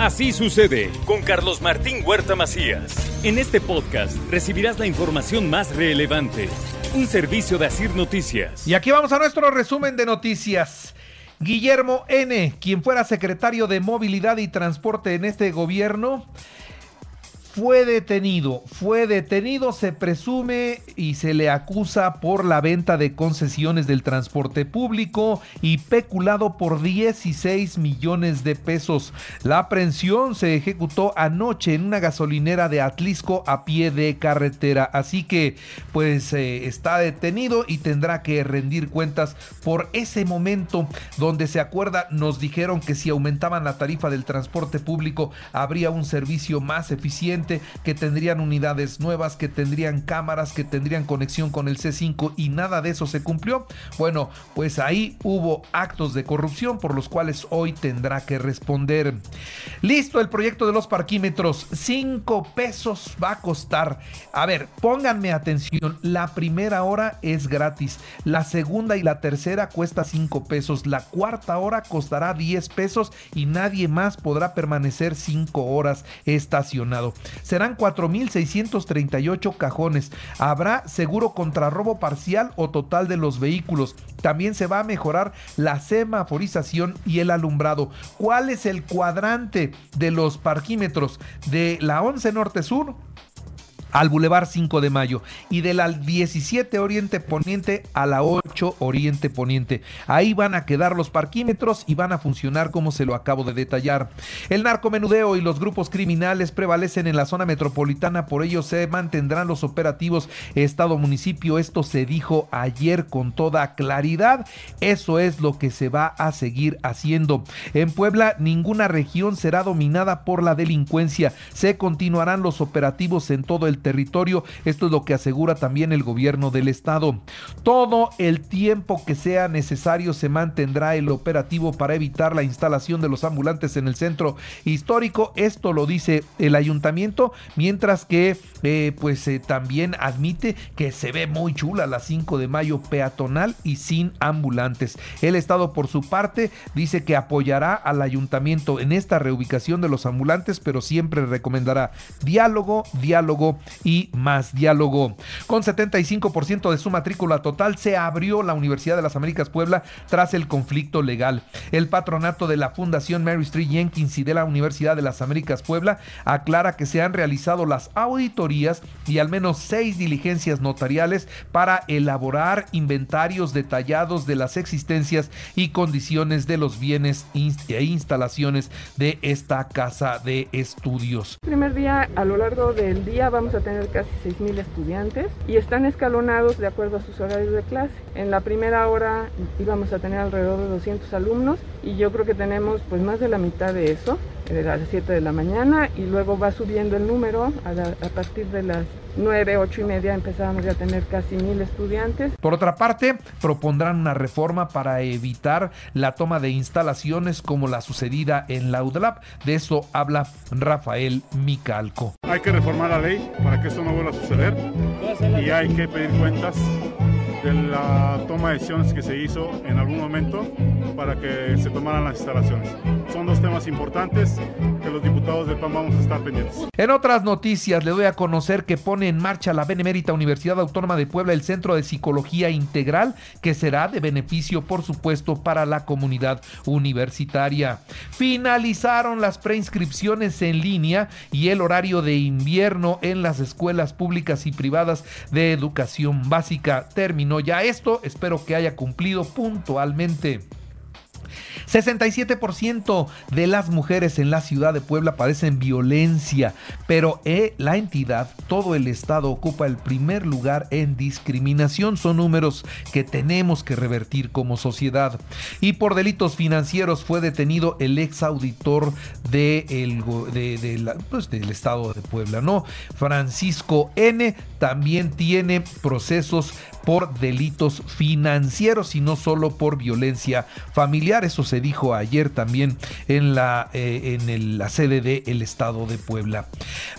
Así sucede con Carlos Martín Huerta Macías. En este podcast recibirás la información más relevante. Un servicio de Asir Noticias. Y aquí vamos a nuestro resumen de noticias. Guillermo N., quien fuera secretario de Movilidad y Transporte en este gobierno, fue detenido, fue detenido, se presume y se le acusa por la venta de concesiones del transporte público y peculado por 16 millones de pesos. La aprehensión se ejecutó anoche en una gasolinera de Atlisco a pie de carretera, así que pues eh, está detenido y tendrá que rendir cuentas por ese momento donde se acuerda, nos dijeron que si aumentaban la tarifa del transporte público habría un servicio más eficiente que tendrían unidades nuevas, que tendrían cámaras, que tendrían conexión con el C5 y nada de eso se cumplió. Bueno, pues ahí hubo actos de corrupción por los cuales hoy tendrá que responder. Listo el proyecto de los parquímetros. 5 pesos va a costar. A ver, pónganme atención. La primera hora es gratis. La segunda y la tercera cuesta 5 pesos. La cuarta hora costará 10 pesos y nadie más podrá permanecer 5 horas estacionado. Serán 4.638 cajones. Habrá seguro contra robo parcial o total de los vehículos. También se va a mejorar la semaforización y el alumbrado. ¿Cuál es el cuadrante de los parquímetros de la 11 Norte Sur? Al Boulevard 5 de Mayo y de la 17 Oriente Poniente a la 8 Oriente Poniente. Ahí van a quedar los parquímetros y van a funcionar como se lo acabo de detallar. El narcomenudeo y los grupos criminales prevalecen en la zona metropolitana, por ello se mantendrán los operativos Estado-municipio. Esto se dijo ayer con toda claridad. Eso es lo que se va a seguir haciendo. En Puebla ninguna región será dominada por la delincuencia. Se continuarán los operativos en todo el territorio. Esto es lo que asegura también el gobierno del estado. Todo el tiempo que sea necesario se mantendrá el operativo para evitar la instalación de los ambulantes en el centro histórico. Esto lo dice el ayuntamiento, mientras que eh, pues eh, también admite que se ve muy chula la 5 de mayo peatonal y sin ambulantes. El estado por su parte dice que apoyará al ayuntamiento en esta reubicación de los ambulantes, pero siempre recomendará diálogo, diálogo y más diálogo. Con 75% de su matrícula total se abrió la Universidad de las Américas Puebla tras el conflicto legal. El patronato de la Fundación Mary Street Jenkins y de la Universidad de las Américas Puebla aclara que se han realizado las auditorías y al menos seis diligencias notariales para elaborar inventarios detallados de las existencias y condiciones de los bienes e instalaciones de esta casa de estudios. primer día, a lo largo del día vamos a tener casi 6.000 estudiantes y están escalonados de acuerdo a sus horarios de clase. En la primera hora íbamos a tener alrededor de 200 alumnos y yo creo que tenemos pues más de la mitad de eso, de las 7 de la mañana y luego va subiendo el número a, a partir de las 9, 8 y media empezábamos ya a tener casi mil estudiantes. Por otra parte, propondrán una reforma para evitar la toma de instalaciones como la sucedida en la UDLAP. De eso habla Rafael Micalco. Hay que reformar la ley para que esto no vuelva a suceder y hay que pedir cuentas de la toma de decisiones que se hizo en algún momento para que se tomaran las instalaciones. Temas importantes que los diputados del PAN vamos a estar pendientes. En otras noticias, le doy a conocer que pone en marcha la Benemérita Universidad Autónoma de Puebla el Centro de Psicología Integral, que será de beneficio, por supuesto, para la comunidad universitaria. Finalizaron las preinscripciones en línea y el horario de invierno en las escuelas públicas y privadas de educación básica terminó ya esto, espero que haya cumplido puntualmente. 67% de las mujeres en la ciudad de Puebla padecen violencia, pero eh, la entidad, todo el estado ocupa el primer lugar en discriminación. Son números que tenemos que revertir como sociedad. Y por delitos financieros fue detenido el ex auditor pues, del estado de Puebla, ¿no? Francisco N. también tiene procesos por delitos financieros y no solo por violencia familiar. Eso se dijo ayer también en la, eh, en la sede del Estado de Puebla.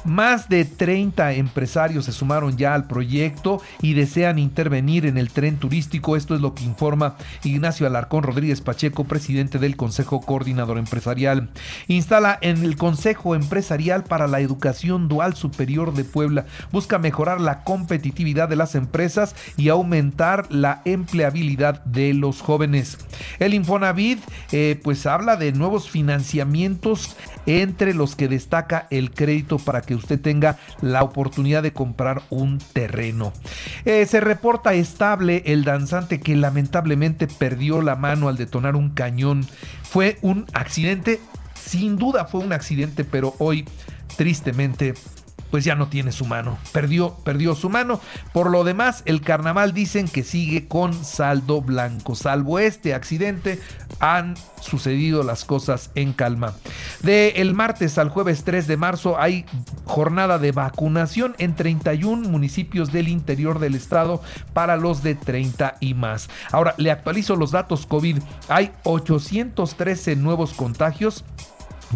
Más de 30 empresarios se sumaron ya al proyecto y desean intervenir en el tren turístico. Esto es lo que informa Ignacio Alarcón Rodríguez Pacheco, presidente del Consejo Coordinador Empresarial. Instala en el Consejo Empresarial para la Educación Dual Superior de Puebla. Busca mejorar la competitividad de las empresas y aumentar la empleabilidad de los jóvenes. El Infonavit eh, pues habla de nuevos financiamientos entre los que destaca el crédito para que usted tenga la oportunidad de comprar un terreno. Eh, se reporta estable el danzante que lamentablemente perdió la mano al detonar un cañón. Fue un accidente, sin duda fue un accidente, pero hoy tristemente pues ya no tiene su mano. Perdió, perdió su mano. Por lo demás, el carnaval dicen que sigue con saldo blanco. Salvo este accidente, han sucedido las cosas en calma. De el martes al jueves 3 de marzo hay jornada de vacunación en 31 municipios del interior del estado para los de 30 y más. Ahora, le actualizo los datos COVID. Hay 813 nuevos contagios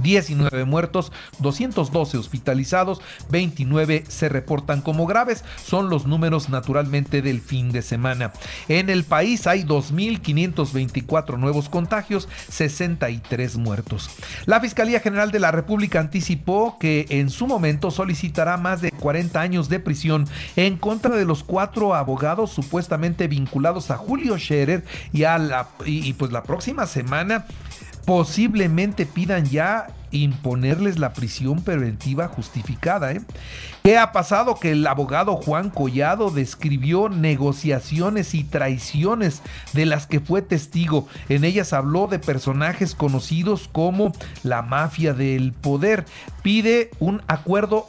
19 muertos, 212 hospitalizados, 29 se reportan como graves. Son los números naturalmente del fin de semana. En el país hay 2.524 nuevos contagios, 63 muertos. La Fiscalía General de la República anticipó que en su momento solicitará más de 40 años de prisión en contra de los cuatro abogados supuestamente vinculados a Julio Scherer y a la y pues la próxima semana posiblemente pidan ya imponerles la prisión preventiva justificada. ¿eh? ¿Qué ha pasado? Que el abogado Juan Collado describió negociaciones y traiciones de las que fue testigo. En ellas habló de personajes conocidos como la mafia del poder. Pide un acuerdo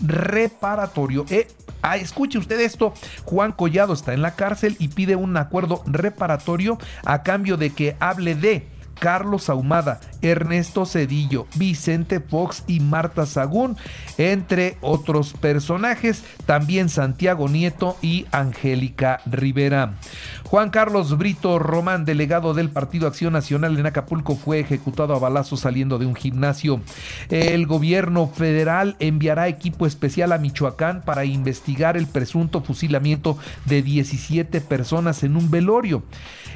reparatorio. Eh, Ah, escuche usted esto, Juan Collado está en la cárcel y pide un acuerdo reparatorio a cambio de que hable de Carlos Ahumada, Ernesto Cedillo, Vicente Fox y Marta Sagún, entre otros personajes, también Santiago Nieto y Angélica Rivera. Juan Carlos Brito Román, delegado del Partido Acción Nacional en Acapulco, fue ejecutado a balazos saliendo de un gimnasio. El gobierno federal enviará equipo especial a Michoacán para investigar el presunto fusilamiento de 17 personas en un velorio.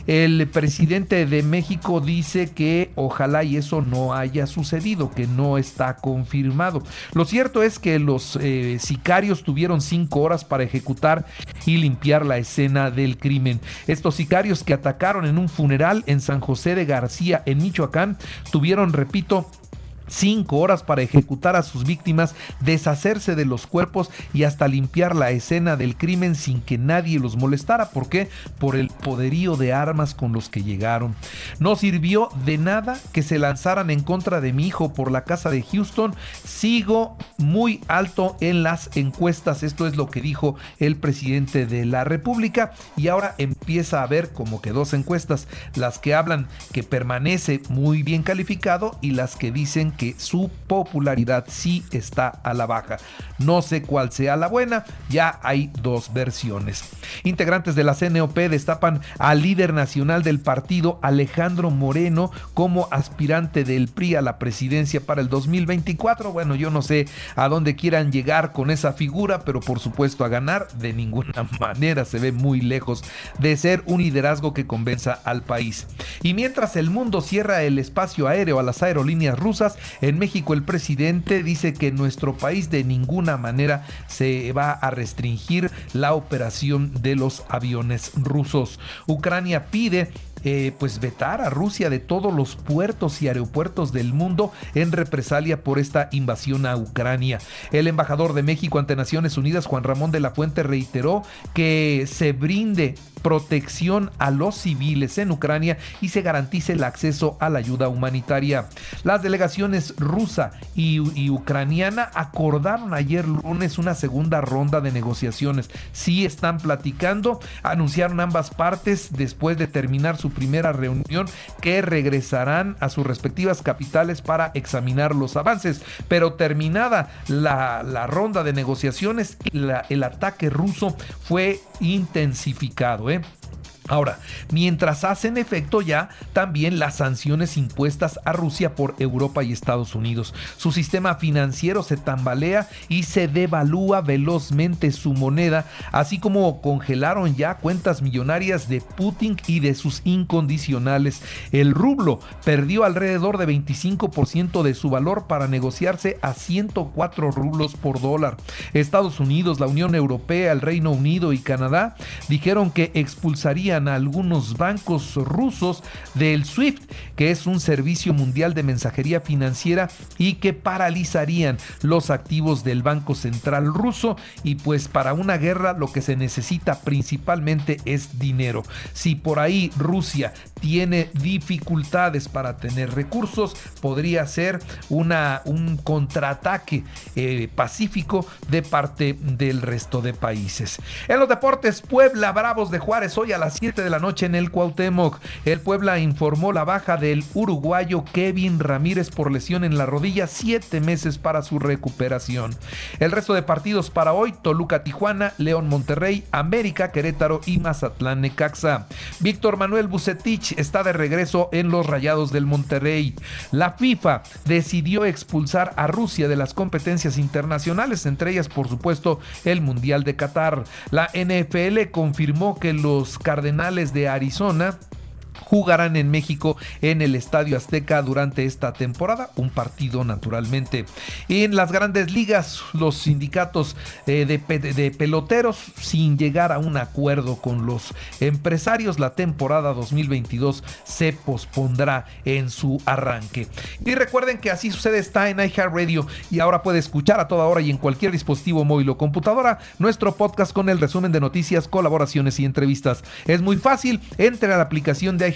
El presidente de México dice que ojalá y eso no haya sucedido, que no está confirmado. Lo cierto es que los eh, sicarios tuvieron cinco horas para ejecutar y limpiar la escena del crimen. Estos sicarios que atacaron en un funeral en San José de García, en Michoacán, tuvieron, repito, cinco horas para ejecutar a sus víctimas, deshacerse de los cuerpos y hasta limpiar la escena del crimen sin que nadie los molestara. ¿Por qué? Por el poderío de armas con los que llegaron. No sirvió de nada que se lanzaran en contra de mi hijo por la casa de Houston. Sigo muy alto en las encuestas. Esto es lo que dijo el presidente de la República. Y ahora empieza a ver como que dos encuestas. Las que hablan que permanece muy bien calificado y las que dicen que su popularidad sí está a la baja. No sé cuál sea la buena, ya hay dos versiones. Integrantes de la CNOP destapan al líder nacional del partido, Alejandro Moreno, como aspirante del PRI a la presidencia para el 2024. Bueno, yo no sé a dónde quieran llegar con esa figura, pero por supuesto a ganar de ninguna manera se ve muy lejos de ser un liderazgo que convenza al país. Y mientras el mundo cierra el espacio aéreo a las aerolíneas rusas, en México el presidente dice que nuestro país de ninguna manera se va a restringir la operación de los aviones rusos. Ucrania pide eh, pues vetar a Rusia de todos los puertos y aeropuertos del mundo en represalia por esta invasión a Ucrania. El embajador de México ante Naciones Unidas, Juan Ramón de la Fuente, reiteró que se brinde protección a los civiles en Ucrania y se garantice el acceso a la ayuda humanitaria. Las delegaciones rusa y, y, ucraniana acordaron ayer lunes una segunda ronda de negociaciones. Sí están platicando, anunciaron ambas partes después de terminar su primera reunión que regresarán a sus respectivas capitales para examinar los avances. Pero terminada la, la ronda de negociaciones, la, el ataque ruso fue intensificado. ¿eh? Ahora, mientras hacen efecto ya también las sanciones impuestas a Rusia por Europa y Estados Unidos. Su sistema financiero se tambalea y se devalúa velozmente su moneda, así como congelaron ya cuentas millonarias de Putin y de sus incondicionales. El rublo perdió alrededor de 25% de su valor para negociarse a 104 rublos por dólar. Estados Unidos, la Unión Europea, el Reino Unido y Canadá dijeron que expulsarían a algunos bancos rusos del SWIFT, que es un servicio mundial de mensajería financiera y que paralizarían los activos del Banco Central ruso y pues para una guerra lo que se necesita principalmente es dinero. Si por ahí Rusia tiene dificultades para tener recursos, podría ser una, un contraataque eh, pacífico de parte del resto de países. En los deportes, Puebla Bravos de Juárez hoy a las 7 de la noche en el Cuauhtémoc. El Puebla informó la baja del uruguayo Kevin Ramírez por lesión en la rodilla, siete meses para su recuperación. El resto de partidos para hoy, Toluca Tijuana, León Monterrey, América Querétaro y Mazatlán Necaxa. Víctor Manuel Bucetich está de regreso en los Rayados del Monterrey. La FIFA decidió expulsar a Rusia de las competencias internacionales, entre ellas por supuesto el Mundial de Qatar. La NFL confirmó que los Cardenales de Arizona jugarán en México en el Estadio Azteca durante esta temporada, un partido naturalmente. En las grandes ligas, los sindicatos eh, de, peloteros, sin llegar a un acuerdo con los empresarios, la temporada 2022 se pospondrá en su arranque. Y recuerden que así sucede está en iHeartRadio y ahora puede escuchar a toda hora y en cualquier dispositivo móvil o computadora nuestro podcast con el resumen de noticias, colaboraciones y entrevistas. Es muy fácil, entre a la aplicación de